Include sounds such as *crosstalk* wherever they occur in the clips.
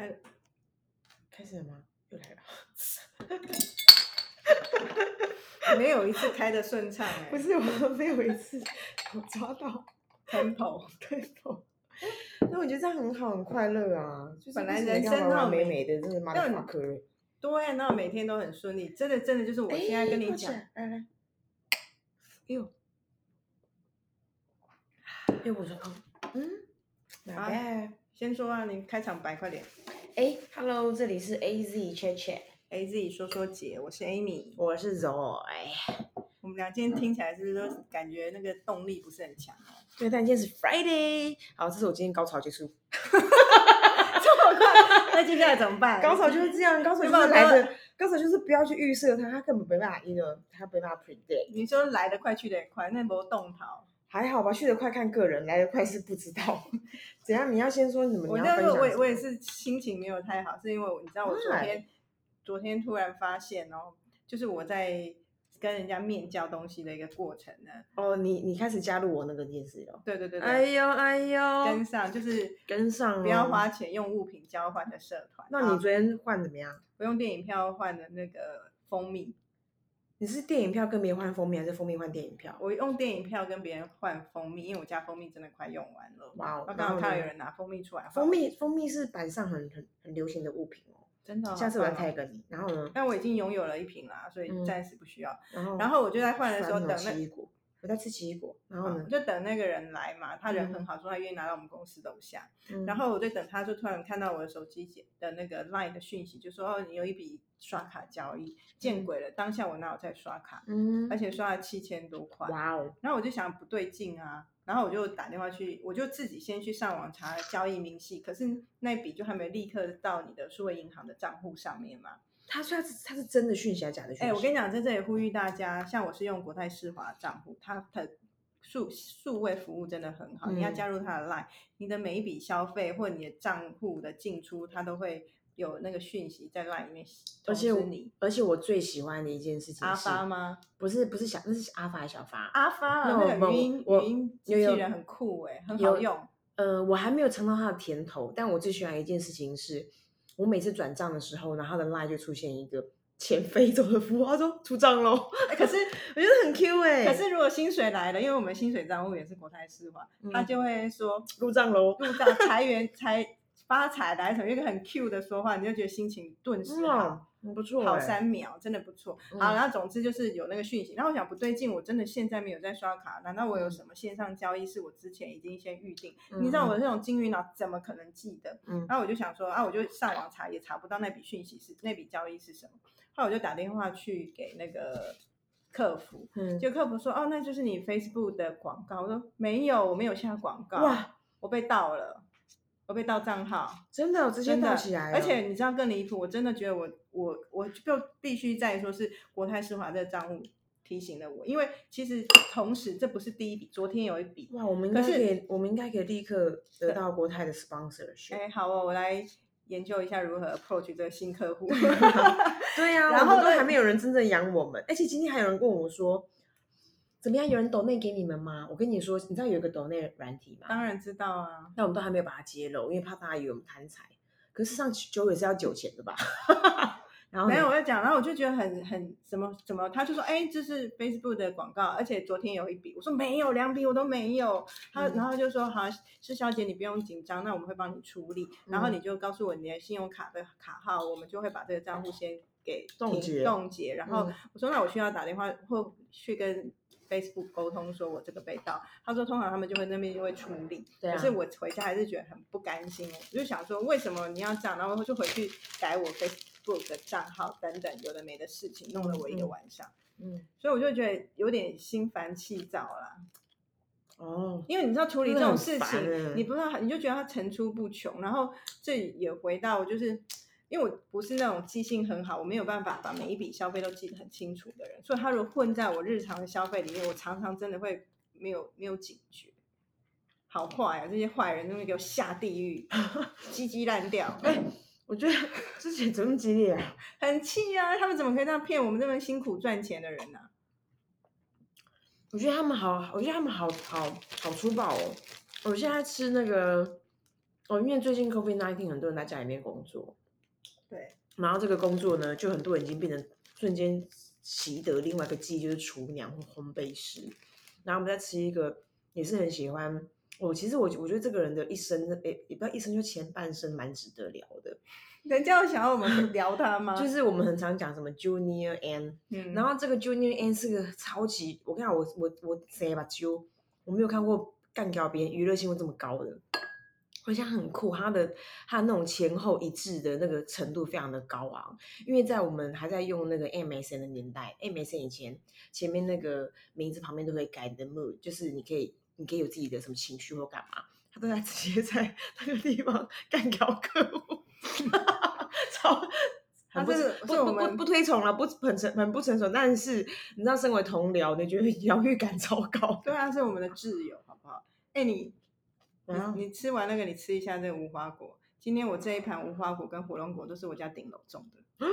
来了，开始了吗？又来了。*laughs* 没有一次开的顺畅 *laughs* 哎、不是，我没有一次有抓到 *laughs* tempo，tempo。那我觉得这样很好，很快乐啊！就是本来人生那种美美美的，真的妈的那法科欸。对啊，那每天都很顺利，真的真的就是我现在跟你讲，哎来来，哎呦，哎，我说，嗯，哪啊边？先说啊，你开场白快点哎，Hello，这里是 A Z Chat Chat，，A 自己说说姐，我是 Amy，我是 Zoe。我们俩今天听起来是不是都感觉那个动力不是很强哦？对，但今天是 Friday，好，这是我今天高潮结束。*laughs* 这么快，那接下来怎么办？高潮就是这样，高潮就有没有是来的，高潮就是不要去预设它，它根本没办法，那个它没办法 predict。你说来得快去得也快，那没动逃。还好吧，去得快看个人，来得快是不知道。*laughs* 怎样？你要先说你们，我你要分享那个我也我也是心情没有太好，是因为你知道我昨天昨天突然发现哦，就是我在跟人家面交东西的一个过程呢。哦，你你开始加入我那个电视了。对对对对，哎呦哎呦，跟上就是跟上不要哦花钱用物品交换的社团。那你啊昨天换怎么样？我用电影票换的那个蜂蜜，你是电影票跟别人换蜂蜜，还是蜂蜜换电影票？我用电影票跟别人换蜂蜜，因为我家蜂蜜真的快用完了。哇哦我刚刚看到有人拿蜂蜜出来，蜂蜜蜂蜜是板上很很很流行的物品哦。真的哦下次我来棒哦 tag 你，然后呢？但我已经拥有了一瓶啦，所以嗯暂时不需要。然后然后我就在换的时候等那奇异果，我在吃奇异果，然后好呢？就等那个人来嘛，他人嗯很好，说他愿意拿到我们公司楼下。嗯然后我就等他，就突然看到我的手机的那个 LINE 的讯息，就说哦，你有一笔刷卡交易，见鬼了！当下我哪有在刷卡，嗯而，且刷了七千多块。哇哦，然后我就想不对劲啊，然后我就打电话去，我就自己先去上网查交易明细，可是那笔就还没立刻到你的数位银行的账户上面嘛。他说他是他是真的讯息还是假的讯息？哎，我跟你讲，在这里呼吁大家，像我是用国泰世华账户，它的数数位服务真的很好，你要嗯加入他的 Line，你的每一笔消费或你的账户的进出，它都会有那个讯息在 Line 里面通而且我你。而且我最喜欢的一件事情阿是发吗？不是不是小，那是阿发还是小发？阿发啊，那个语音我语音机器人很酷哎，很好用。呃，我还没有尝到它的甜头，但我最喜欢一件事情是，我每次转账的时候，然后它的 line 就出现一个钱飞走的符号，说出账喽。哎可是我觉得很 Q 哎、可是如果薪水来了，因为我们薪水账户也是国泰世华，他嗯就会说入账喽。入账财源财发财来什么，一个很 Q 的说话，你就觉得心情顿时好。嗯，不错、好欸。三秒，真的不错。嗯好，然后总之就是有那个讯息，然后我想不对劲，我真的现在没有在刷卡，难道我有什么线上交易是我之前已经先预定？你知道我这种金鱼脑怎么可能记得？嗯然后我就想说啊，我就上网查，也查不到那笔讯息是那笔交易是什么。后来我就打电话去给那个客服，嗯，就客服说哦，那就是你 Facebook 的广告。我说没有，我没有下广告。哇，我被盗了，我被盗账号。真的，我直接真的倒起来了。而且你知道更离谱，我真的觉得我我我就必须在说是国泰世华这个账户提醒了我，因为其实同时这不是第一笔，昨天有一笔。哇，我们应该可以，我们应该可以立刻得到国泰的 sponsorship。哎，好哦，我来研究一下如何 approach 这个新客户。*laughs* 对呀、*laughs* 然后我们都还没有人真正养我们，而且今天还有人问我说，怎么样？有人抖内给你们吗？我跟你说，你知道有一个抖内软体吗？当然知道啊，但我们都还没有把它揭露，因为怕大家以为我们贪财。可是上酒也是要酒钱的吧？*laughs* 然后呢没有我在讲，然后我就觉得很很什么什么，他就说哎，这是 Facebook 的广告，而且昨天有一笔，我说没有，两笔我都没有。他、嗯然后就说好，施小姐你不用紧张，那我们会帮你处理，然后嗯你就告诉我你的信用卡的卡号，我们就会把这个账户先给停冻结冻结。然后嗯我说那我需要打电话或去跟 Facebook 沟通，说我这个被盗。他说通常他们就会那边就会处理，对啊可是我回家还是觉得很不甘心，我就想说为什么你要这样，然后我就回去改我 Facebook 的账号等等有的没的事情，弄了我一个嗯晚上，嗯，所以我就觉得有点心烦气躁啦。哦，因为你知道处理这种事情，你不知道，你就觉得它层出不穷。然后这也回到就是，因为我不是那种记性很好，我没有办法把每一笔消费都记得很清楚的人，所以他如果混在我日常的消费里面，我常常真的会没有没有警觉。好坏啊！这些坏人，他们给我下地狱，鸡鸡烂掉，*laughs* 哎我觉得之前怎么激烈啊？很气啊！他们怎么可以这样骗我们这么辛苦赚钱的人呢、我觉得他们好，我觉得他们好好好粗暴哦。我现在吃那个哦，因为最近 COVID nineteen 很多人在家里面工作，对，然后这个工作呢，就很多人已经变成瞬间习得另外一个技艺，就是厨娘或烘焙师。然后我们再吃一个，也是很喜欢。我、其实我我觉得这个人的一生，诶，也不要一生，就前半生蛮值得聊的。*laughs* 人家有想要我们聊他吗？*laughs* 就是我们很常讲什么 Junior N，嗯，然后这个 Junior N 是个超级，我跟你讲，我我我谁吧揪，我没有看过干掉别人娱乐性会这么高的，而且很酷，他的他那种前后一致的那个程度非常的高昂，因为在我们还在用那个 MSN 的年代，MSN 以前前面那个名字旁边都会改你的 mood，就是你可以你可以有自己的什么情绪或干嘛，他都在直接在那个地方 *laughs* 干掉客户，*laughs* 超。很不他这个不是不不不推崇了，不很成很不成熟，但是你知道，身为同僚，你觉得 *laughs* 疗愈感超高。对啊，是我们的挚友，好不好？哎，你啊你你吃完那个，你吃一下这个无花果。今天我这一盘无花果跟火龙果都是我家顶楼种的，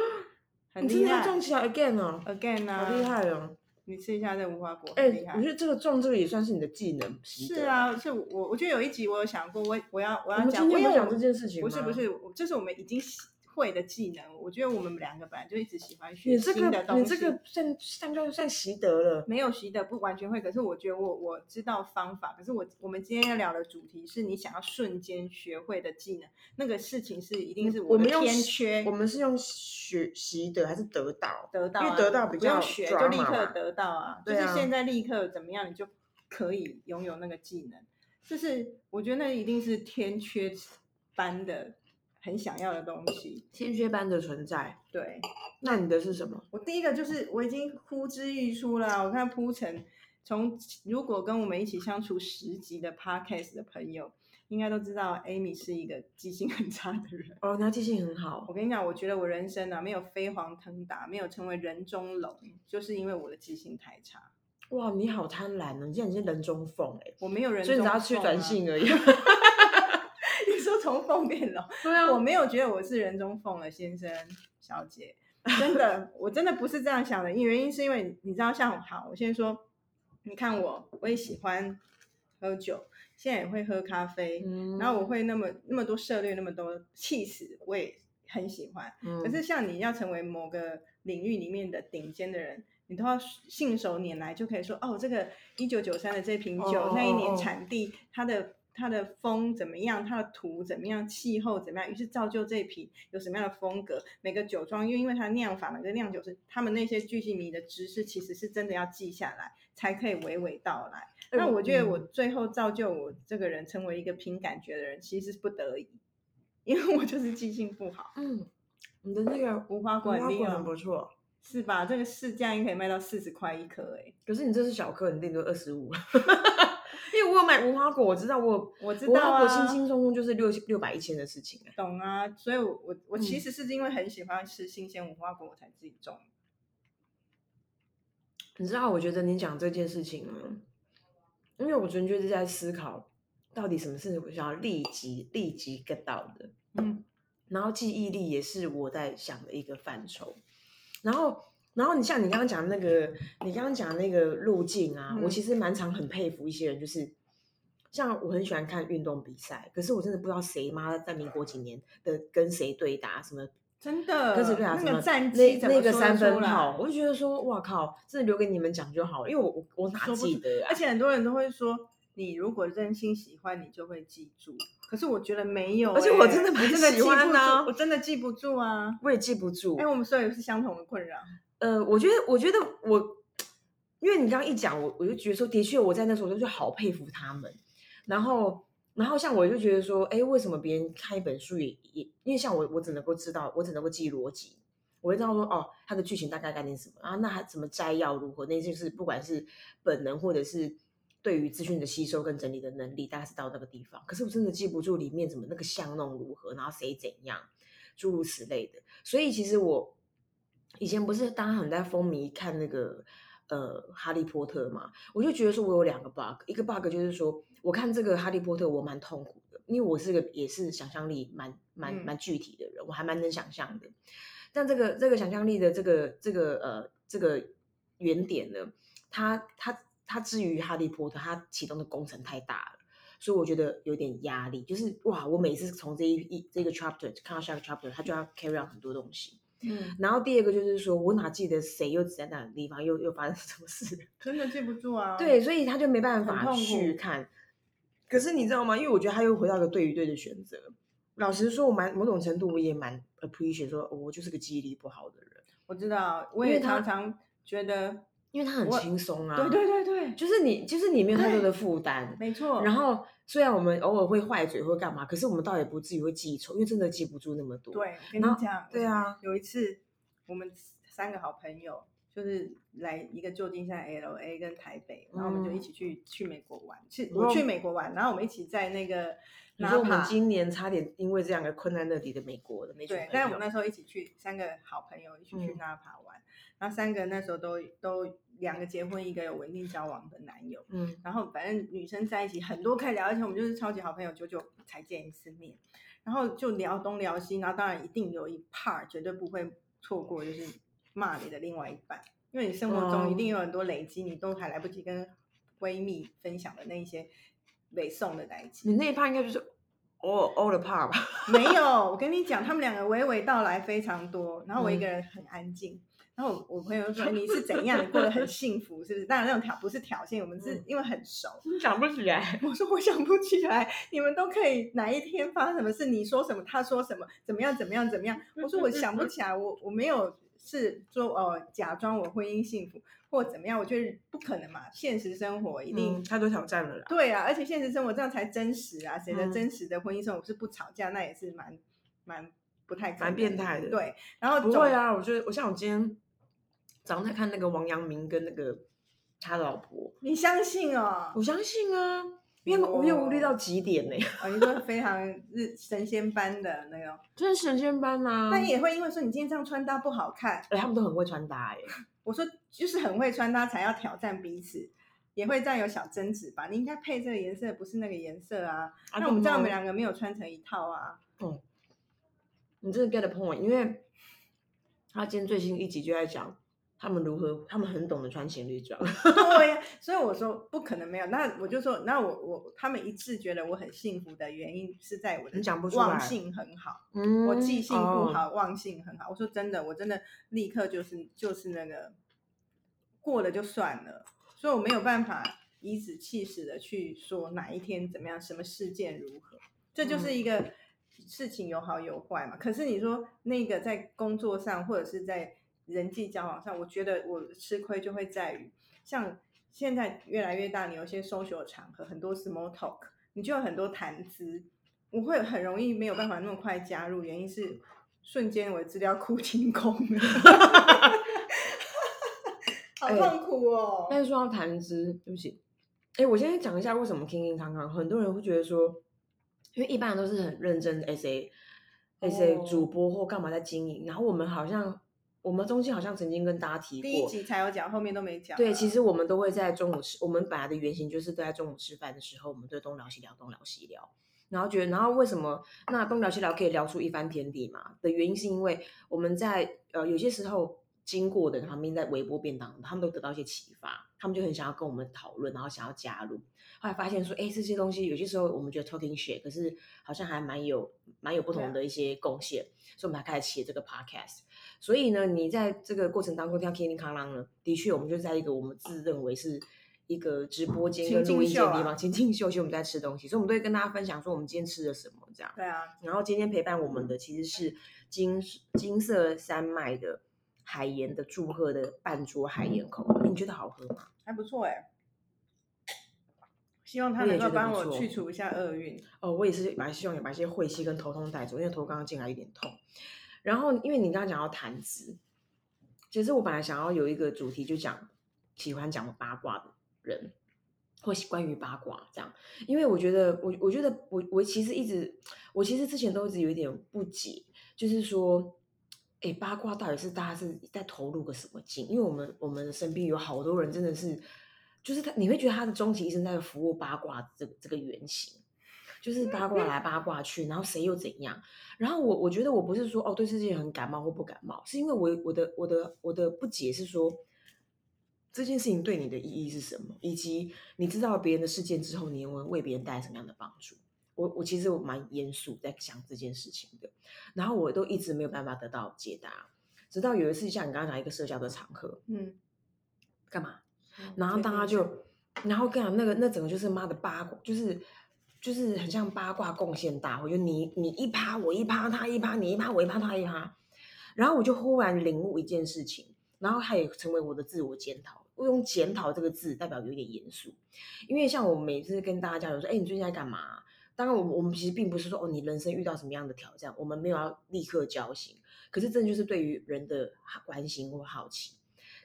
很厉害。种起来 again 哦，again 啊，好厉！害哦！你吃一下这无花果，哎、我觉。得这个种这个也算是你的技能。是啊，是我我觉得有一集我有想过，我我要我要讲，这件事情不是不是，这是我们已经习会的技能。我觉得我们两个本来就一直喜欢学你这新的东西。个你这个算算就算习得了。没有习得不完全会，可是我觉得我我知道方法。可是我我们今天要聊的主题是你想要瞬间学会的技能，那个事情是一定是我们用天缺。我们是用学习得还是得到？得到、啊，因为得到比不用较学就立刻得到啊，对啊就是现在立刻怎么样，你就可以拥有那个技能。就是我觉得那一定是天缺般的很想要的东西。天蝎般的存在。对那你的是什么？我第一个就是我已经呼之欲出了，我看铺陈，从如果跟我们一起相处十集的 podcast 的朋友，应该都知道 Amy 是一个记性很差的人。哦，你要记性很好我。跟你讲，我觉得我人生啊没有飞黄腾达，没有成为人中龙，就是因为我的记性太差。哇，你好贪婪哦！你现在已经人中凤哎，我没有人所以中凤、啊，你只要去转性而已。*laughs* *laughs* 你说从凤变龙，*laughs* 对啊我没有觉得我是人中凤了，先生小姐，真的，我真的不是这样想的。因原因是因为你知道，像好，我先说，你看我，我也喜欢喝酒，现在也会喝咖啡，嗯然后我会那么那么多涉猎，那么多气死，我也很喜欢。嗯可是像你要成为某个领域里面的顶尖的人，你都要信手拈来，就可以说哦，这个一九九三的这瓶酒，那一年哦产地，它的它的风怎么样，它的土怎么样，气候怎么样，于是造就这一批有什么样的风格。每个酒庄，因为因为它酿法，每个酿酒师他们那些巨细迷的知识，其实是真的要记下来，才可以娓娓道来。哎那我觉得我嗯最后造就我这个人成为一个凭感觉的人，其实是不得已，因为我就是记性不好。嗯，你的那个无花果很花果很不错，是吧？这个市价应该可以卖到四十块一颗哎、可是你这是小颗，你顶多二十五。因为我有买无花果，我知道我我知无花果轻轻松松就是六六百一千的事情哎。懂啊。所以我，我我其嗯实是因为很喜欢吃新鲜无花果，我才自己种。你知道，我觉得你讲这件事情吗，因为我昨天就是在思考，到底什么是我想要立即立即 get 到的。嗯，然后记忆力也是我在想的一个范畴。然后，然后你像你刚刚讲那个，你刚刚讲那个路径啊，我嗯其实蛮常很佩服一些人，就是像我很喜欢看运动比赛，可是我真的不知道谁妈在民国几年的跟谁对打，什么真的，跟谁对打，什么那个战那绩怎么那个三说得出来分炮，我就觉得说，哇靠，真的留给你们讲就好了，因为我我我哪说不记得啊而？且很多人都会说，你如果真心喜欢，你就会记住。可是我觉得没有欸、而且我真的不我真的喜欢记不啊住我真的记不住啊。我也记不住哎、。我们所有是相同的困扰。呃，我觉得，我觉得我，因为你刚刚一讲，我我就觉得说，的确我在那时候就就好佩服他们。然后，然后像我就觉得说，哎，为什么别人看一本书也也，因为像我，我只能够知道，我只能够记逻辑，我会知道说，哦，它的剧情大概概念什么啊，那它怎么摘要如何，那就是不管是本能或者是对于资讯的吸收跟整理的能力，大概是到那个地方。可是我真的记不住里面怎么那个巷弄如何，然后谁怎样，诸如此类的。所以其实我以前不是大家很在风靡看那个呃哈利波特嘛，我就觉得说我有两个 bug，一个 bug 就是说我看这个哈利波特我蛮痛苦的，因为我是个也是想象力蛮蛮嗯蛮具体的人，我还蛮能想象的。但这个这个想象力的这个这个呃这个原点呢，它它它至于哈利波特，它启动的工程太大了。所以我觉得有点压力。就是哇，我每次从这一一这个 chapter 看到下个 chapter，他就要 carry on 很多东西。嗯，然后第二个就是说，我哪记得谁又在哪个地方又又发生什么事？真的记不住啊。对，所以他就没办法去看。可是你知道吗？因为我觉得他又回到一个对与对的选择。老实说，我蛮某种程度我也蛮 appreciate 说，哦我就是个记忆力不好的人，我知道，我也常常觉得，因为他很轻松啊。对对对对，就是你，就是你没有太多的负担。没错。然后虽然我们偶尔会坏嘴或干嘛，可是我们倒也不至于会记仇，因为真的记不住那么多。，对，我跟你讲，对啊，有一次我们三个好朋友就是来一个旧金山 L A 跟台北，然后我们就一嗯起去去美国玩，去我我去美国玩，然后我们一起在那个纳你说我们。今年差点因为这样而困在那里的美国的那群对但是我们那时候一起去，三个好朋友一起去嗯纳帕玩，然后三个那时候都都两个结婚，一个有稳定交往的男友，嗯然后反正女生在一起很多可以聊，而且我们就是超级好朋友，久久才见一次面，然后就聊东聊西，然后当然一定有一 part 绝对不会错过，就是骂你的另外一半，因为你生活中一定有很多累积，你都还来不及跟闺蜜分享的那一些北宋的代际。你那一 part 应该就是 all all the part 吧？没有，我跟你讲，他们两个娓娓道来非常多，然后我一嗯个人很安静。然后我我朋友就说你是怎样，你过得很幸福，是不是？当然那种挑不是挑衅，我们是嗯因为很熟。你想不起来。我说我想不起来，你们都可以哪一天发生什么事，你说什么，他说什么，怎么样怎么样怎么样。我说我想不起来，我我没有是说哦假装我婚姻幸福或怎么样，我觉得不可能嘛，现实生活一定、嗯，太多挑战了啦。对啊，而且现实生活这样才真实啊，谁的嗯真实的婚姻生活是不吵架，那也是蛮蛮不太可蛮能变态的对，然后总不会啊，我觉得我像我今天早上在看那个王阳明跟那个他老婆，你相信哦？我相信啊，因为无忧无虑到极点呢、哦，你说非常日神仙般的那种，*laughs* 真是神仙般啊！但也会因为说你今天这样穿搭不好看，哎、他们都很会穿搭哎、*laughs* 我说就是很会穿搭才要挑战彼此，也会这样有小争执吧？你应该配这个颜色，不是那个颜色啊。啊那我们这样，我们两个没有穿成一套啊。嗯你真的 get the point，因为他今天最新一集就在讲他们如何，他们很懂得穿情侣装。*laughs* 对呀、所以我说不可能没有。那我就说，那我我他们一致觉得我很幸福的原因是在我的忘性很好，嗯我记性不哦好，忘性很好。我说真的，我真的立刻就是就是那个过了就算了，所以我没有办法颐指气使的去说哪一天怎么样，什么事件如何，这就是一个事情有好有坏嘛。可是你说那个在工作上或者是在人际交往上，我觉得我吃亏就会在于，像现在越来越大，你有些 social 场合，很多 small talk，你就有很多谈资，我会很容易没有办法那么快加入，原因是瞬间我的资料库 *laughs* 清空了，好哎痛苦哦。但是说到谈资，对不起，哎，我先讲一下为什么 King King 康康，很多人会觉得说，因为一般人都是很认真的 SA SA 哦主播或干嘛在经营，然后我们好像我们中间好像曾经跟大家提过，第一集才有讲，后面都没讲啊。对，其实我们都会在中午吃，我们本来的原型就是都在中午吃饭的时候，我们就东聊西聊，东聊西聊，然后觉得，然后为什么那东聊西聊可以聊出一番天地嘛？的原因是因为我们在呃有些时候经过的旁边在微波便当，他们都得到一些启发，他们就很想要跟我们讨论，然后想要加入。后来发现说，哎，这些东西有些时候我们觉得 talking shit，可是好像还蛮有蛮有不同的一些贡献，所以我们才开始写这个 podcast。所以呢，你在这个过程当中听到 Kenny 康啷呢，的确，我们就在一个我们自认为是一个直播间跟录音间的地方，情境秀，其实我们在吃东西，所以我们都会跟大家分享说我们今天吃了什么这样。对啊，然后今天陪伴我们的其实是金金色山脉的海盐的祝贺的半桌海盐口味，你觉得好喝吗？还不错哎。希望他能够帮我去除一下厄运。哦，我也是把希望也把一些晦气跟头痛带走，因为头刚刚进来有点痛。然后，因为你刚刚讲到谈资，其实我本来想要有一个主题，就讲喜欢讲八卦的人，或是关于八卦这样。因为我觉得，我我觉得我我其实一直，我其实之前都一直有一点不解，就是说，哎，八卦到底是大家是在投入个什么劲？因为我们我们身边有好多人真的是，就是他你会觉得他的终极一生在服务八卦这个这个原型。就是八卦来八卦去，然后谁又怎样？然后我我觉得我不是说哦对这件事很感冒或不感冒，是因为我我的我的我的不解是说，这件事情对你的意义是什么，以及你知道别人的事件之后，你能为别人带来什么样的帮助？我我其实我蛮严肃在想这件事情的，然后我都一直没有办法得到解答，直到有一次像你刚刚讲一个社交的场合，嗯，干嘛？嗯然后大家就，然后跟你讲那个那整个就是妈的八卦，就是就是很像八卦贡献大会，就你你一趴我一趴他一趴你一趴我一趴他一趴，然后我就忽然领悟一件事情，然后他也成为我的自我检讨。我用“检讨”这个字代表有点严肃，因为像我每次跟大家交流说，哎，你最近在干嘛？当然，我们我们其实并不是说哦，你人生遇到什么样的挑战，我们没有要立刻交心，可是真的就是对于人的关心或好奇。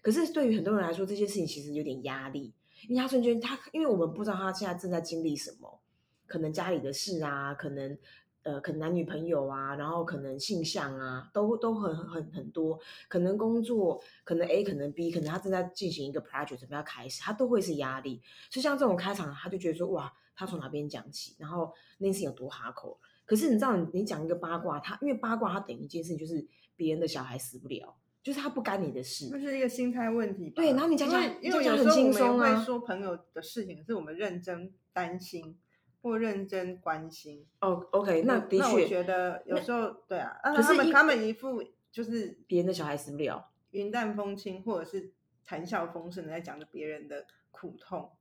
可是对于很多人来说，这件事情其实有点压力，因为他瞬间他，因为我们不知道他现在正在经历什么，可能家里的事啊，可能呃，可能男女朋友啊，然后可能性向啊，都都很很很多，可能工作，可能 A，可能 B，可能他正在进行一个 project 准备要开始，他都会是压力。所以像这种开场，他就觉得说哇，他从哪边讲起，然后那件事情有多哈口。可是你知道，你你讲一个八卦，他因为八卦，它等于一件事情，就是别人的小孩死不了。就是他不干你的事，那是一个心态问题吧。对，然后你讲讲，因为讲很轻松啊。会说朋友的事情，可是我们认真担心或认真关心。哦，OK，那的确，那我觉得有时候对啊，可是他们他们一副就是别人的小孩死不了，云淡风轻，或者是谈笑风生的在讲着别人的苦痛，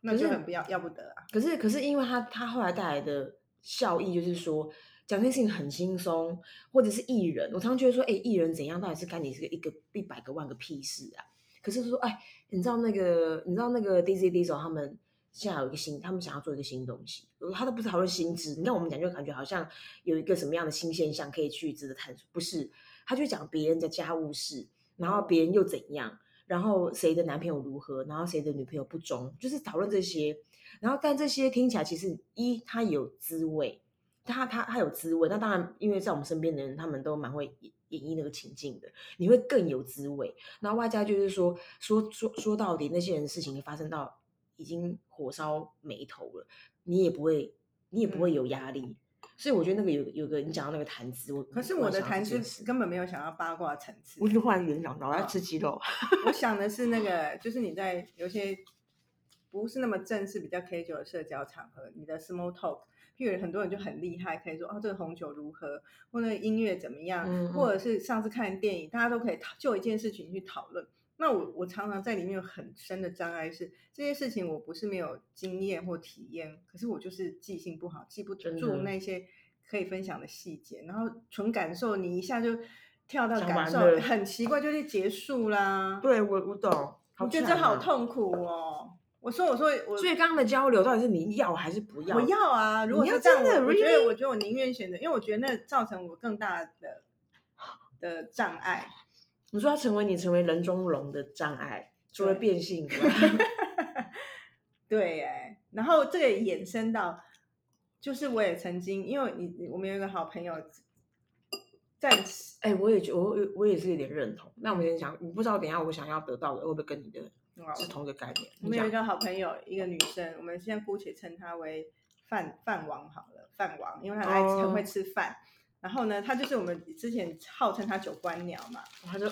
那就很不要要不得啊。可是可是因为他他后来带来的效益就是说。讲这件事情很轻松，或者是艺人，我常常觉得说，哎，艺人怎样，到底是干你是个一个一百个万个屁事啊？可是说，哎，你知道那个，你知道那个 D Z D 手他们现在有一个新，他们想要做一个新东西，他都不是讨论薪资，你看我们讲就感觉好像有一个什么样的新现象可以去值得探索，不是？他就讲别人的家务事，然后别人又怎样，然后谁的男朋友如何，然后谁的女朋友不忠，就是讨论这些，然后但这些听起来其实一它有滋味。他他他有滋味，那当然，因为在我们身边的人，他们都蛮会演演绎那个情境的，你会更有滋味。那外加就是说说说说到底，那些人事情发生到已经火烧眉头了，你也不会你也不会有压力。所以我觉得那个有有个你讲到那个谈资，我可是我的谈资根本没有想要八卦层次。我就换人讲，我要吃鸡肉。我想的是那 *laughs* 个，就是你在有些不是那么正式、比较 casual 的社交场合，你的 small talk。因为很多人就很厉害，可以说哦，这个红酒如何，或那个音乐怎么样，或者是上次看电影，大家都可以就一件事情去讨论。那我我常常在里面有很深的障碍，是这些事情我不是没有经验或体验，可是我就是记性不好，记不住那些可以分享的细节，然后纯感受，你一下就跳到感受，很奇怪，就是结束啦。对我我懂，我觉得这好痛苦哦。我说，我说，我所以刚刚的交流到底是你要还是不要？我要啊！如果是这样，我觉得，我觉得我宁愿选择，因为我觉得那造成我更大的的障碍。你说要成为你成为人中龙的障碍，除了变性，*laughs* 对，哎，然后这个衍生到，就是我也曾经，因为你我们有一个好朋友，在哎，我也觉我我也是有点认同。那我们先想，我不知道等下我想要得到的会不会跟你的？是同一个概念。我们有一个好朋友，一个女生，我们现在姑且称她为饭饭王好了，饭王，因为她爱很会吃饭。然后呢，她就是我们之前号称她九官鸟嘛，她就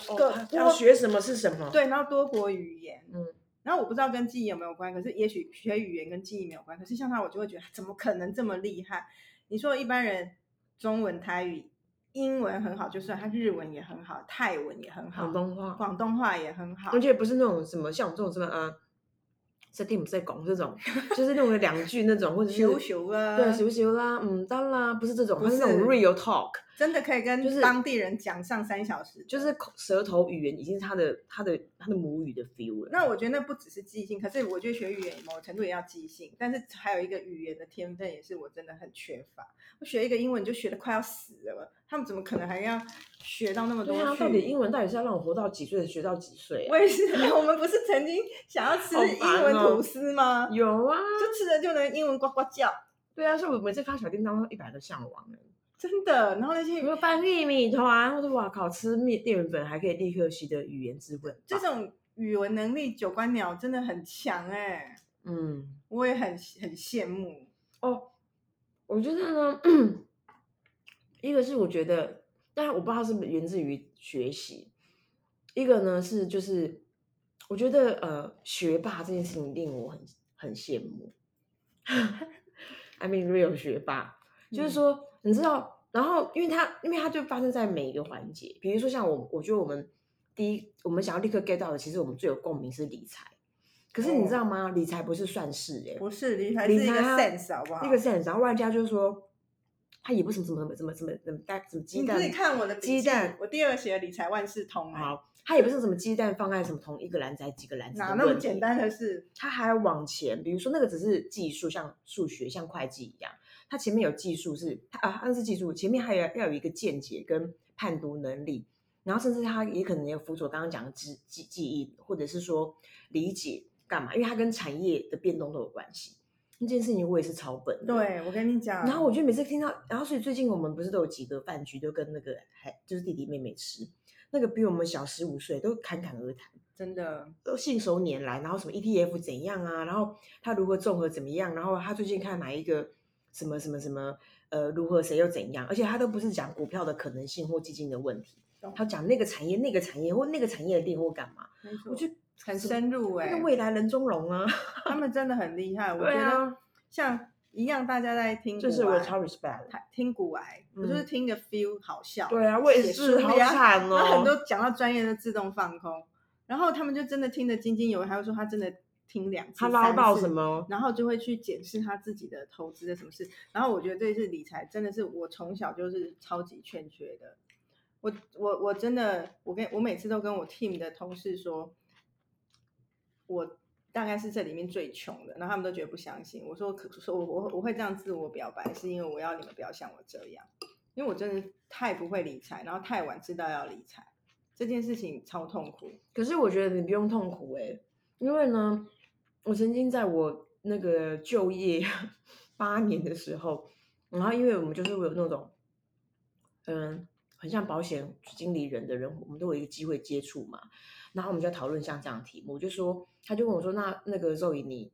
要学什么是什么，对，然后多国语言，嗯，然后我不知道跟记忆有没有关，可是也许学语言跟记忆没有关，可是像她，我就会觉得怎么可能这么厉害？你说一般人中文台语。英文很好，就算他日文也很好，泰文也很好，广东话，广东话也很好，而且不是那种什么像我们这种什么啊，在听在讲这种，就是那种两句那种，或者是羞羞啦，对，羞羞啦，嗯，当啦不是这种，它是那种 real talk。真的可以跟就是当地人讲上三小时，就是舌头语言已经是他的他的他的母语的 feel 了。那我觉得那不只是记性，可是我觉得学语言某程度也要记性，但是还有一个语言的天分也是我真的很缺乏。我学一个英文就学的快要死了，他们怎么可能还要学到那么多？对啊，到底英文到底是要让我活到几岁学到几岁？我也是，我们不是曾经想要吃英文吐司吗？有啊，就吃了就能英文呱呱叫。对啊，所以我每次看小叮当一百个向往真的，然后那些什么翻译米团，或者哇靠，吃面淀粉还可以立刻习得语言智慧，这种语文能力九官鸟真的很强哎。嗯，我也很很羡慕哦。我觉得呢，*clears throat* 一个是我觉得，但我不知道是不是源自于学习，一个呢是就是我觉得呃，学霸这件事情令我很很羡慕。*laughs* I mean real 学霸，就是嗯说，你知道，然后因为它因为它就发生在每一个环节，比如说像我，我觉得我们第一，我们想要立刻 get 到的，其实我们最有共鸣是理财。可是你知道吗？理财不是算式哎、不是理财是一个 sense 好不好？一个 sense，然后外加就是说，它也不是什么什么什么什么什么蛋什么鸡蛋你自己看我的鸡蛋，我第二个写的理财万事通哎，好，他也不是什么鸡蛋放在什么同一个篮子还是几个篮子哪那么简单的事？他还要往前，比如说那个只是技术，像数学、像会计一样，它前面有技术是它啊，那是技术，前面还有要有一个见解跟判读能力，然后甚至它也可能有辅佐刚刚讲的记记记忆，或者是说理解干嘛，因为它跟产业的变动都有关系。那件事情我也是抄本的，对，我跟你讲，然后我就每次听到，然后所以最近我们不是都有几个饭局，都跟那个还就是弟弟妹妹吃，那个比我们小十五岁，都侃侃而谈。真的都信手拈来，然后什么 ETF 怎样啊，然后他如何综合怎么样，然后他最近看哪一个什么什么什么呃如何谁又怎样，而且他都不是讲股票的可能性或基金的问题，他讲那个产业那个产业或那个产业的店或干嘛，我觉得很深入哎、那个未来人中龙啊，他们真的很厉害。我觉得像一样，大家在听这是我超 respect 的。听古癌，我就是嗯听个 feel 好笑。对啊，我也是，好惨 *laughs* 然后很哦。多讲到专业的自动放空，然后他们就真的听得津津有味，还会说他真的听两次、他唠到什么？然后就会去检视他自己的投资的什么事。然后我觉得这是理财，真的是我从小就是超级欠缺的。我我我真的，我跟我每次都跟我 team 的同事说，我大概是这里面最穷的，然后他们都觉得不相信。我说，可说我我我会这样自我表白，是因为我要你们不要像我这样，因为我真的太不会理财，然后太晚知道要理财，这件事情超痛苦。可是我觉得你不用痛苦哎、因为呢，我曾经在我那个就业八年的时候，然后因为我们就是会有那种，嗯，很像保险经理人的人，我们都有一个机会接触嘛，然后我们就在讨论像这样的题目，我就说，他就问我说，那那个肉 o 你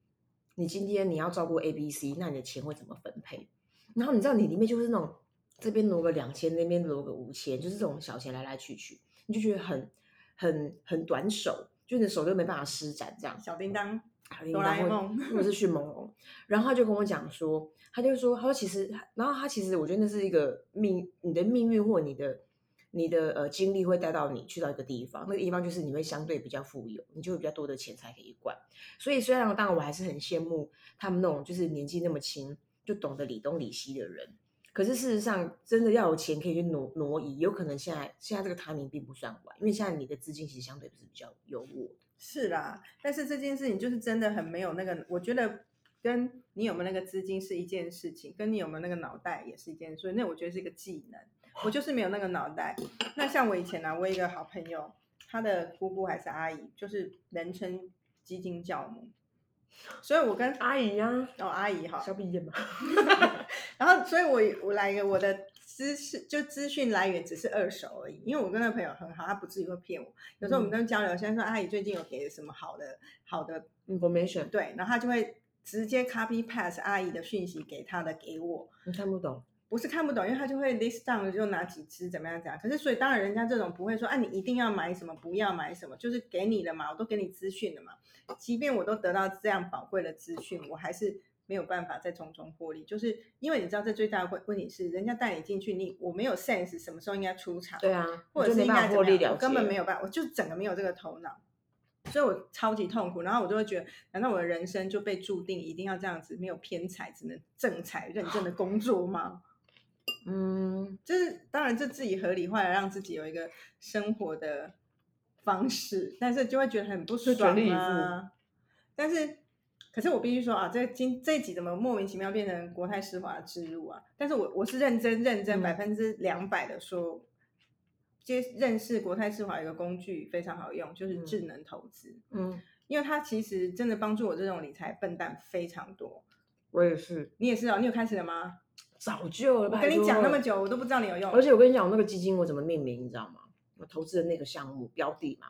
你今天你要照顾 A、B、C，那你的钱会怎么分配？然后你知道你里面就是那种这边挪个两千，那边挪个五千，就是这种小钱来来去去，你就觉得很很很短手，就你的手都没办法施展这样。小叮当，哆哆啦 A 梦或者 *laughs* 是迅猛龙，然后他就跟我讲说，他就说，他说其实，然后他其实我觉得那是一个命，你的命运或你的你的呃经历会带到你去到一个地方，那个地方就是你会相对比较富有，你就会比较多的钱财可以管。所以虽然当然我还是很羡慕他们那种就是年纪那么轻就懂得理东理西的人，可是事实上真的要有钱可以去挪挪移，有可能现在现在这个 timing 并不算晚，因为现在你的资金其实相对是比较优渥的。是啦，但是这件事情就是真的很没有那个，我觉得跟你有没有那个资金是一件事情，跟你有没有那个脑袋也是一件事，所以那我觉得是一个技能。我就是没有那个脑袋。那像我以前呢、啊，我一个好朋友，他的姑姑还是阿姨，就是人称基金教母，所以我跟阿姨呀、哦阿姨哈，小毕业嘛，*laughs* 然后，所以我我来一个我的知识，就资讯来源只是二手而已，因为我跟那个朋友很好，他不至于会骗我。有时候我们跟交流，现在说阿姨最近有给什么好的好的 information 对，然后他就会直接 copy pass 阿姨的讯息给他的给我，你看不懂。不是看不懂，因为他就会 list down 就哪几支怎么样怎样。可是所以当然人家这种不会说，啊你一定要买什么，不要买什么，就是给你了嘛，我都给你资讯了嘛。即便我都得到这样宝贵的资讯，我还是没有办法再从中获利，就是因为你知道这最大的问问题是，人家带你进去，你我没有 sense 什么时候应该出场，对啊，或者是应该怎么样，我根本结没有办法，我就整个没有这个头脑，所以我超级痛苦。然后我就会觉得，难道我的人生就被注定一定要这样子，没有偏财，只能正财认真的工作吗？*laughs* 嗯，就是当然，这自己合理化，让自己有一个生活的方式，但是就会觉得很不爽啊。但是，可是我必须说啊，这今这一集怎么莫名其妙变成国泰世华的植入啊？但是我我是认真认真嗯百分之两百的说，接认识国泰世华有一个工具非常好用，就是嗯智能投资，嗯，因为它其实真的帮助我这种理财笨蛋非常多。我也是，你也是哦，你有开始了吗？早就了。我跟你讲那么久，久，我都不知道你有用。而且我跟你讲，我那个基金我怎么命名，你知道吗？我投资的那个项目标的嘛，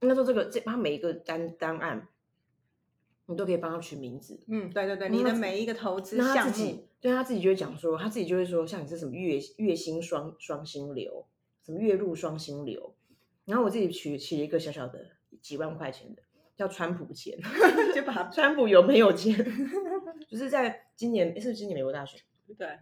应该说这个这它每一个单单案，你都可以帮他取名字。嗯，对对对，你的每一个投资那他项目自己，对他自己就会讲说，他自己就会说，像你是什么月月薪双双薪流，什么月入双薪流，然后我自己取起了一个小小的几万块钱的，叫川普钱，*laughs* 就把它 *laughs* 川普有没有钱？*laughs* 就是在今年，诶是不是今年美国大选？对，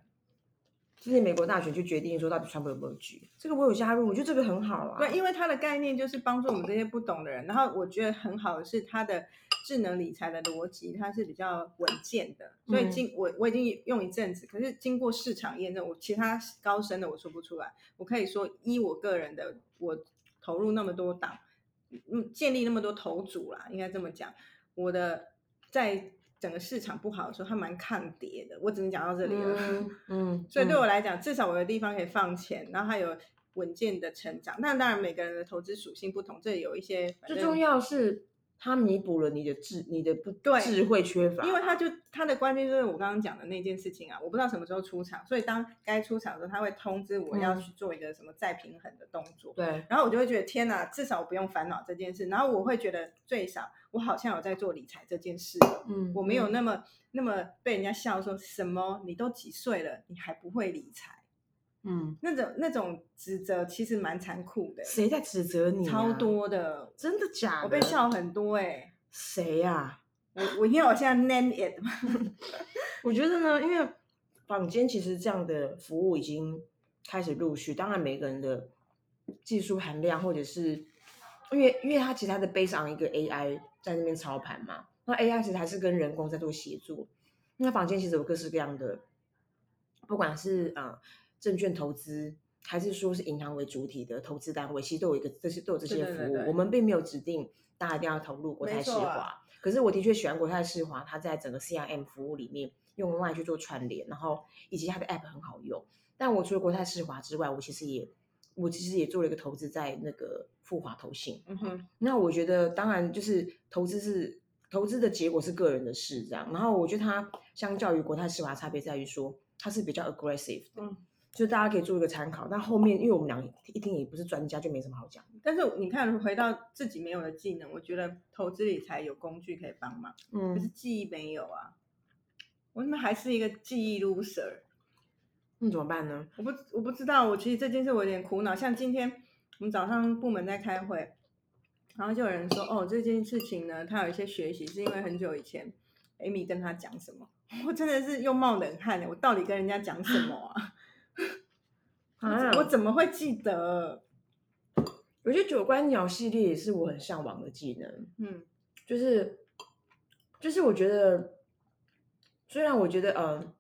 今年美国大选就决定说到底川普有没有局，这个我有加入，我觉得这个很好啊。对，因为它的概念就是帮助我们这些不懂的人。然后我觉得很好的是它的智能理财的逻辑，它是比较稳健的。所以嗯经我我已经用一阵子，可是经过市场验证，我其他高深的我说不出来。我可以说，依我个人的，我投入那么多档，嗯，建立那么多头组啦，应该这么讲。我的在整个市场不好的时候，它蛮抗跌的。我只能讲到这里了。嗯嗯，*laughs* 所以对嗯我来讲，至少我有地方可以放钱，然后还有稳健的成长。那当然每个人的投资属性不同，这里有一些最重要是它弥补了你的智你的不对智慧缺乏，因为他就他的关键就是我刚刚讲的那件事情啊，我不知道什么时候出场，所以当该出场的时候，他会通知我要嗯去做一个什么再平衡的动作。对然后我就会觉得天哪，至少我不用烦恼这件事。然后我会觉得最少我好像有在做理财这件事了，嗯我没有嗯那么那么被人家笑说什么你都几岁了，你还不会理财，嗯，那种那种指责其实蛮残酷的。谁在指责你、啊超，多的，真的假的？我被笑很多哎、谁呀、我我因为我现在 name it 嘛，*laughs* 我觉得呢，因为坊间其实这样的服务已经开始陆续，当然每个人的技术含量，或者是因为因为它其实它的 base on 一个 AI 在那边操盘嘛，那 AI 其实还是跟人工在做协作。那房间其实有各式各样的，不管是呃证券投资，还是说是银行为主体的投资单位，其实都有一个这些都有这些服务。对对对对我们并没有指定大家一定要投入国泰世华，可是我的确喜欢国泰世华，它在整个 CRM 服务里面用 Line 去做串联，然后以及它的 App 很好用。但我除了国泰世华之外，我其实也我其实也做了一个投资在那个富华投信。嗯哼，那我觉得当然就是投资是投资的结果是个人的事，这样。然后我觉得它相较于国泰世华差别在于说它是比较 aggressive 的，嗯，就大家可以做一个参考。但后面因为我们俩一听也不是专家，就没什么好讲。但是你看回到自己没有的技能，我觉得投资理财有工具可以帮忙，可是嗯，记忆没有啊，我怎么还是一个记忆 loser。那怎么办呢？我不我不知道，我其实这件事我有点苦恼。像今天我们早上部门在开会，然后就有人说，哦，这件事情呢，他有一些学习是因为很久以前 Amy 跟他讲什么，*laughs* 我真的是又冒冷汗了。我到底跟人家讲什么啊？啊我怎么会记得？我觉得九官鸟系列也是我很向往的技能。嗯就是就是我觉得，虽然我觉得呃，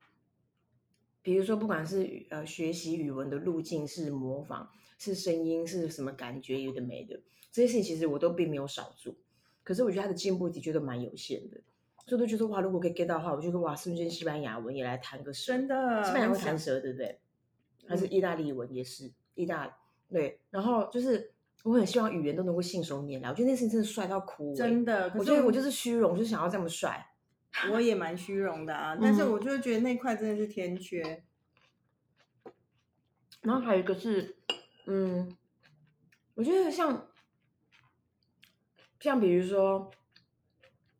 比如说不管是呃学习语文的路径是模仿，是声音，是什么感觉，有的没的，这些事情其实我都并没有少做。可是我觉得他的进步的确都蛮有限的，所以我都觉得哇，如果可以 get 到的话，我就说哇，瞬间西班牙文也来弹个舌真的，西班牙会弹舌，对不对？还是嗯意大利文也是意大对，然后就是我很希望语言都能够信手拈来，我觉得那事情真的帅到哭、欸，真的。我觉得我就是虚荣，就是想要这么帅。*laughs* 我也蛮虚荣的啊，*laughs* 但是嗯我就会觉得那块真的是天缺。然后还有一个是，嗯，我觉得像像比如说，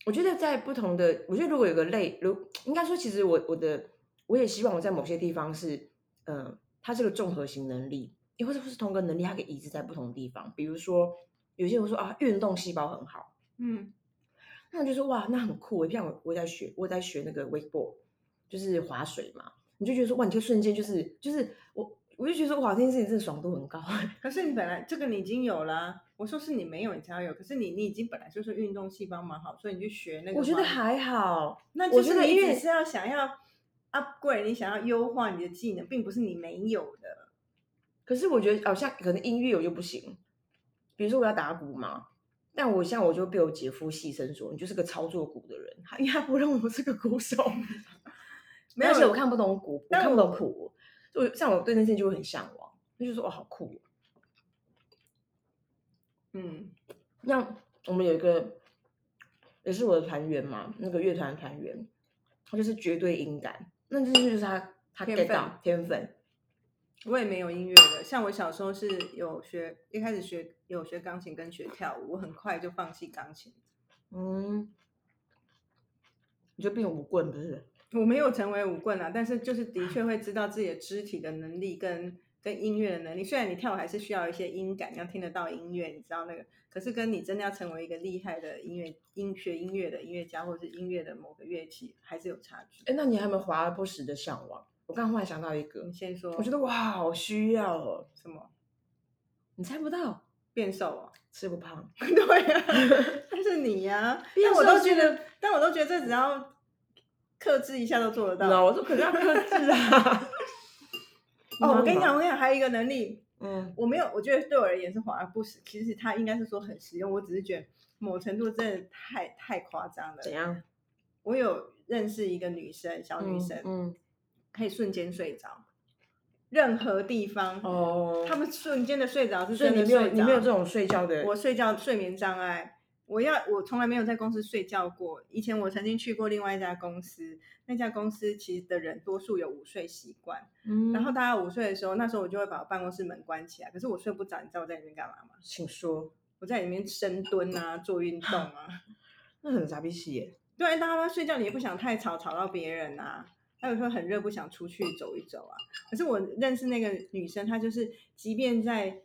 我觉得在不同的，我觉得如果有个类，如应该说，其实我我的我也希望我在某些地方是，嗯、它是个综合型能力，也或者是同个能力，它可以移植在不同的地方。比如说，有些人说啊，运动细胞很好，嗯那我就说哇，那很酷诶。像我我在学，我在学那个 wakeboard，就是划水嘛，你就觉得说哇，你就瞬间就是就是我我就觉得说哇，这件事情真的爽度很高。可是你本来这个你已经有了、我说是你没有，你才要有。可是你你已经本来就是运动细胞蛮好，所以你去学那个。我觉得，还好，那我就是你只是要想要 upgrade，你想要优化你的技能，并不是你没有的。可是我觉得好、像可能音乐我就不行，比如说我要打鼓嘛，但我像我就被我姐夫戏称说，你就是个操作鼓的人，他因为他不认为我是个鼓手 *laughs* *laughs* 没有而且我看不懂鼓，我看不懂我谱，就像我对那些就会很向往，就觉得说哇好酷哦、嗯。像我们有一个也是我的团员嘛，那个乐团团员，他就是绝对音感，那这就是他他天 get 分到天分，我也没有音乐的，像我小时候是有学，一开始学有学钢琴跟学跳舞，我很快就放弃钢琴。嗯，你就变舞棍不是？我没有成为舞棍啊，但是就是的确会知道自己的肢体的能力跟跟音乐的能力。虽然你跳舞还是需要一些音感，要听得到音乐，你知道那个，可是跟你真的要成为一个厉害的音乐音学音乐的音乐家，或者是音乐的某个乐器，还是有差距。哎，那你还有没有华而不实的向往？我刚刚忽然想到一个你，先说，我觉得我，好需要哦。什么你猜不到，变瘦哦？吃不胖。*laughs* 对呀、*laughs* 但是你呀、变但我都觉得，但我都觉得这只要克制一下都做得到。那我说可是要克制啊。*laughs* 哦，我跟你讲，我跟你讲，还有一个能力，嗯，我没有，我觉得对我而言是华而不实。其实它应该是说很实用，我只是觉得某程度真的太太夸张了。怎样？我有认识一个女生，小女生，嗯，可以瞬间睡着，任何地方，哦，他们瞬间的睡着是真的睡着。你没有你没有这种睡觉的，我睡觉睡眠障碍，我要我从来没有在公司睡觉过。以前我曾经去过另外一家公司，那家公司其实的人多数有午睡习惯，嗯然后大家午睡的时候，那时候我就会把办公室门关起来。可是我睡不着，你知道我在里面干嘛吗？请说，我在里面深蹲啊，做运动啊。*laughs* 那很傻逼戏耶。对，大家都睡觉，你也不想太吵，吵到别人啊。还有时候很热，不想出去走一走啊。可是我认识那个女生，她就是即便在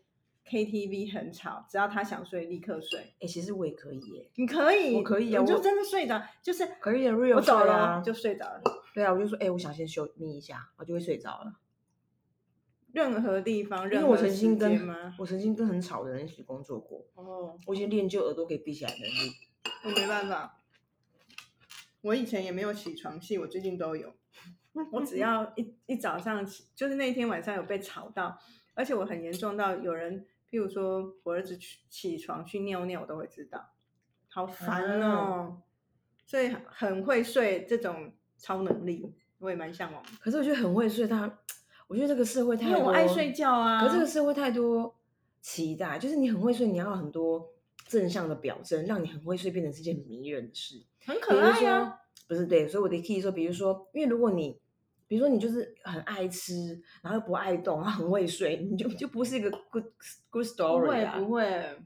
KTV 很吵，只要他想睡，立刻睡。哎，其实我也可以耶，你可以，我可以啊我你就真的睡着，就是可以啊，real 我走了、啊就睡着了。对啊，我就说，哎，我想先休眯一下，我就会睡着了。任何地方，因为我任何时曾经跟？我曾经跟很吵的人一起工作过，哦，我已经练就耳朵可以闭起来的能力。我没办法，我以前也没有起床气，我最近都有。*laughs* 我只要一一早上起，就是那天晚上有被吵到，而且我很严重到有人，譬如说我儿子去起床去尿尿，我都会知道，好烦哦。所以很会睡这种超能力，我也蛮向往的，可是我觉得很会睡，他，我觉得这个社会太多，因为我爱睡觉啊。可这个社会太多期待，就是你很会睡，你要有很多正向的表征，让你很会睡变成是件迷人的事。很可爱啊。，不是对，所以我的 key 说，比如说，因为如果你，比如说你就是很爱吃，然后又不爱动，然后很会睡，你就就不是一个 good good 不 story 会啊。不会，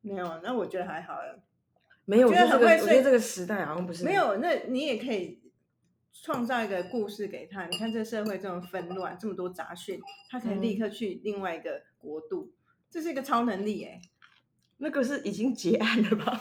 没有，那我觉得还好了。没有，我我觉得很会睡我觉得这个时代好像不是没有，那你也可以创造一个故事给他。你看这社会这么纷乱，这么多杂讯，他可以立嗯刻去另外一个国度，这是一个超能力哎，那个是已经结案了吧？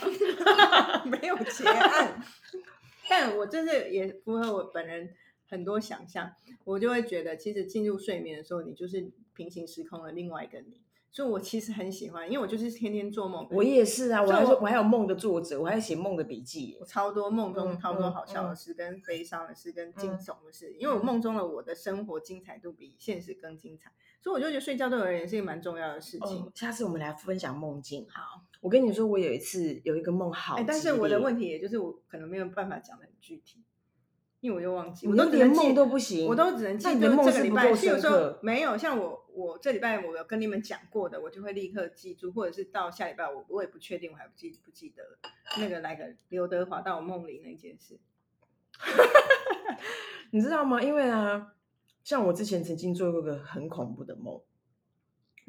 *laughs* 没有结案。*laughs* 但我真是也符合我本人很多想象，我就会觉得，其实进入睡眠的时候，你就是平行时空的另外一个你。所以我其实很喜欢，因为我就是天天做梦，我也是啊，我还我我还有梦的作者，我还写梦的笔记我。超多梦中嗯超多嗯好笑的嗯事，跟悲伤的事，跟惊嗯悚的事，因为我梦中的我的生活精彩度比现实更精彩，所以我就觉得睡觉对我而言是一个蛮重要的事情哦。，下次我们来分享梦境。好，我跟你说，我有一次有一个梦好哎，但是我的问题也就是我可能没有办法讲的很具体，因为我又忘记，我都连梦都不行，我都只能记住这个礼拜，够譬如说深刻。没有像我我这礼拜我有跟你们讲过的，我就会立刻记住，或者是到下礼拜我我也不确定，我还不记不记得了那个来个刘德华到我梦里那件事。*laughs* 你知道吗？因为啊，像我之前曾经做过个很恐怖的梦，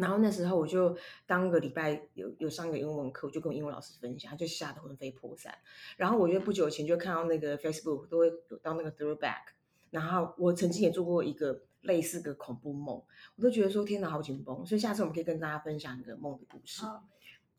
然后那时候我就当个礼拜有有上个英文课，我就跟我英文老师分享，他就吓得魂飞魄散。然后我觉得不久前就看到那个 Facebook 都会有到那个 throwback，然后我曾经也做过一个类似的恐怖梦，我都觉得说天哪，好紧绷。所以下次我们可以跟大家分享一个梦的故事。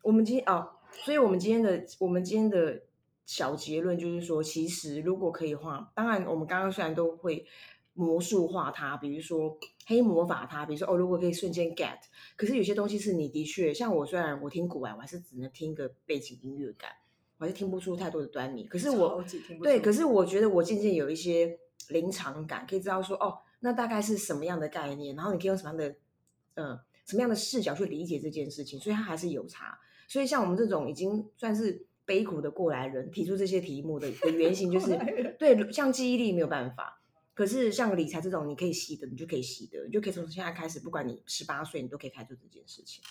我们今天哦，所以我们今天的我们今天的小结论就是说，其实如果可以的话，当然我们刚刚虽然都会魔术化它，比如说黑魔法它，比如说哦，如果可以瞬间 get，可是有些东西是你的确像我，虽然我听古玩，我还是只能听个背景音乐感，我还是听不出太多的端倪。可是我对，可是我觉得我渐渐有一些临场感，可以知道说哦，那大概是什么样的概念，然后你可以用什么样的呃什么样的视角去理解这件事情，所以它还是有差。所以像我们这种已经算是悲苦的过来人，提出这些题目的的原型就是对，像记忆力没有办法。可是像理财这种，你可以习的，你就可以习的，你就可以从现在开始，不管你十八岁，你都可以开始做这件事情。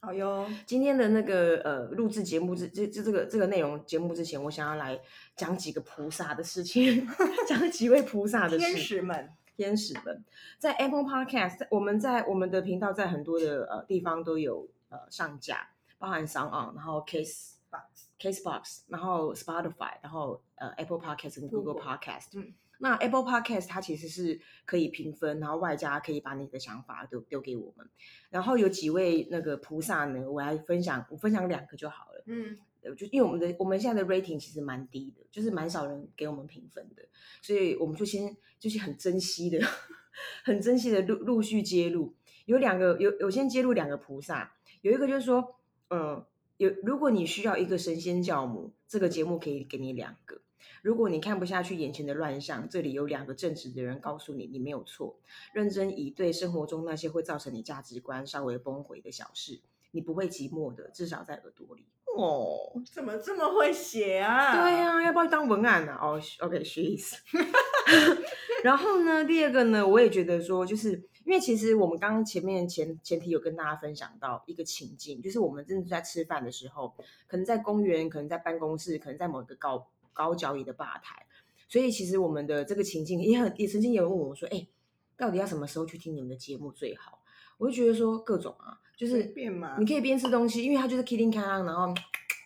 好哟，今天的那个呃录制节目之这这这个这个内容节目之前，我想要来讲几个菩萨的事情，*laughs* 讲几位菩萨的事。天使们，天使们，在 Apple Podcast，我们在我们的频道在很多的呃地方都有呃上架，包含 s o n On，然后 Case Box Casebox，然后 Spotify，然后呃 Apple Podcast 跟 Google Google Podcast，嗯那 Apple Podcast 它其实是可以评分，然后外加可以把你的想法丢丢给我们。然后有几位那个菩萨呢，我来分享，我分享两个就好了。嗯，呃就因为我们的我们现在的 rating 其实蛮低的，就是蛮少人给我们评分的，所以我们就先就是很珍惜的，*laughs* 很珍惜的陆陆续揭露。有两个有有先揭露两个菩萨，有一个就是说，嗯，有如果你需要一个神仙教母，这个节目可以给你两个。如果你看不下去眼前的乱象，这里有两个正直的人告诉你，你没有错。认真以对生活中那些会造成你价值观稍微崩毁的小事，你不会寂寞的，至少在耳朵里。哦，怎么这么会写啊？对呀、要不要当文案呢、哦，OK，she is。*laughs* 然后呢，第二个呢，我也觉得说，就是因为其实我们刚刚前面前前提有跟大家分享到一个情境，就是我们真的在吃饭的时候，可能在公园，可能在办公室，可能在某个高高脚椅的吧台，所以其实我们的这个情境也很也曾经有人问我说，哎，到底要什么时候去听你们的节目最好？我就觉得说各种啊，就是嘛你可以边吃东西，因为它就是 killing 开然后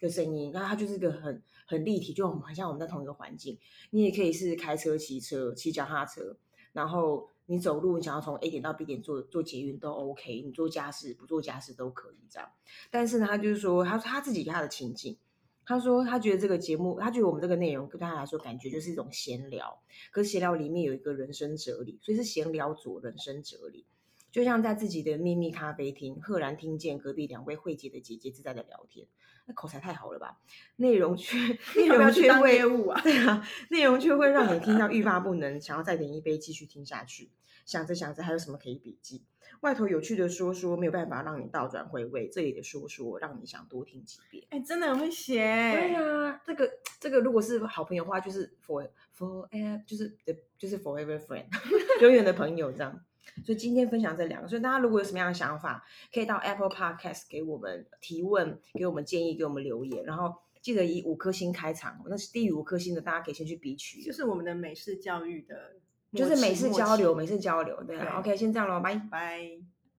的声音，然后它就是一个很很立体，就很很像我们在同一个环境。你也可以是开车、骑车、骑脚踏车，然后你走路，你想要从 A 点到 B 点做做捷运都 OK，你做家事不做家事都可以这样。但是呢，他就是说他他自己他的情境。他说：“他觉得这个节目，他觉得我们这个内容对他来说，感觉就是一种闲聊。可是闲聊里面有一个人生哲理，所以是闲聊左人生哲理。就像在自己的秘密咖啡厅，赫然听见隔壁两位慧姐的姐姐自在的聊天，那口才太好了吧？内容却 *laughs* 内容却会去当业务啊对啊，内容却会让你听到欲罢不能，想要再点一杯继续听下去。想着想着，还有什么可以笔记？外头有趣的说说没有办法让你倒转回味，这里的说说让你想多听几遍。哎、真的很会写。对呀、这个这个如果是好朋友的话，就是 for forever，就是的，就是 forever friend，*laughs* 永远的朋友这样。所以今天分享这两个，所以大家如果有什么样的想法，可以到 Apple Podcast 给我们提问，给我们建议，给我们留言，然后记得以五颗星开场，那是低于五颗星的，大家可以先去比取，就是我们的美式教育的，就是美式交流，美式交流，对，OK，先这样喽，拜。拜。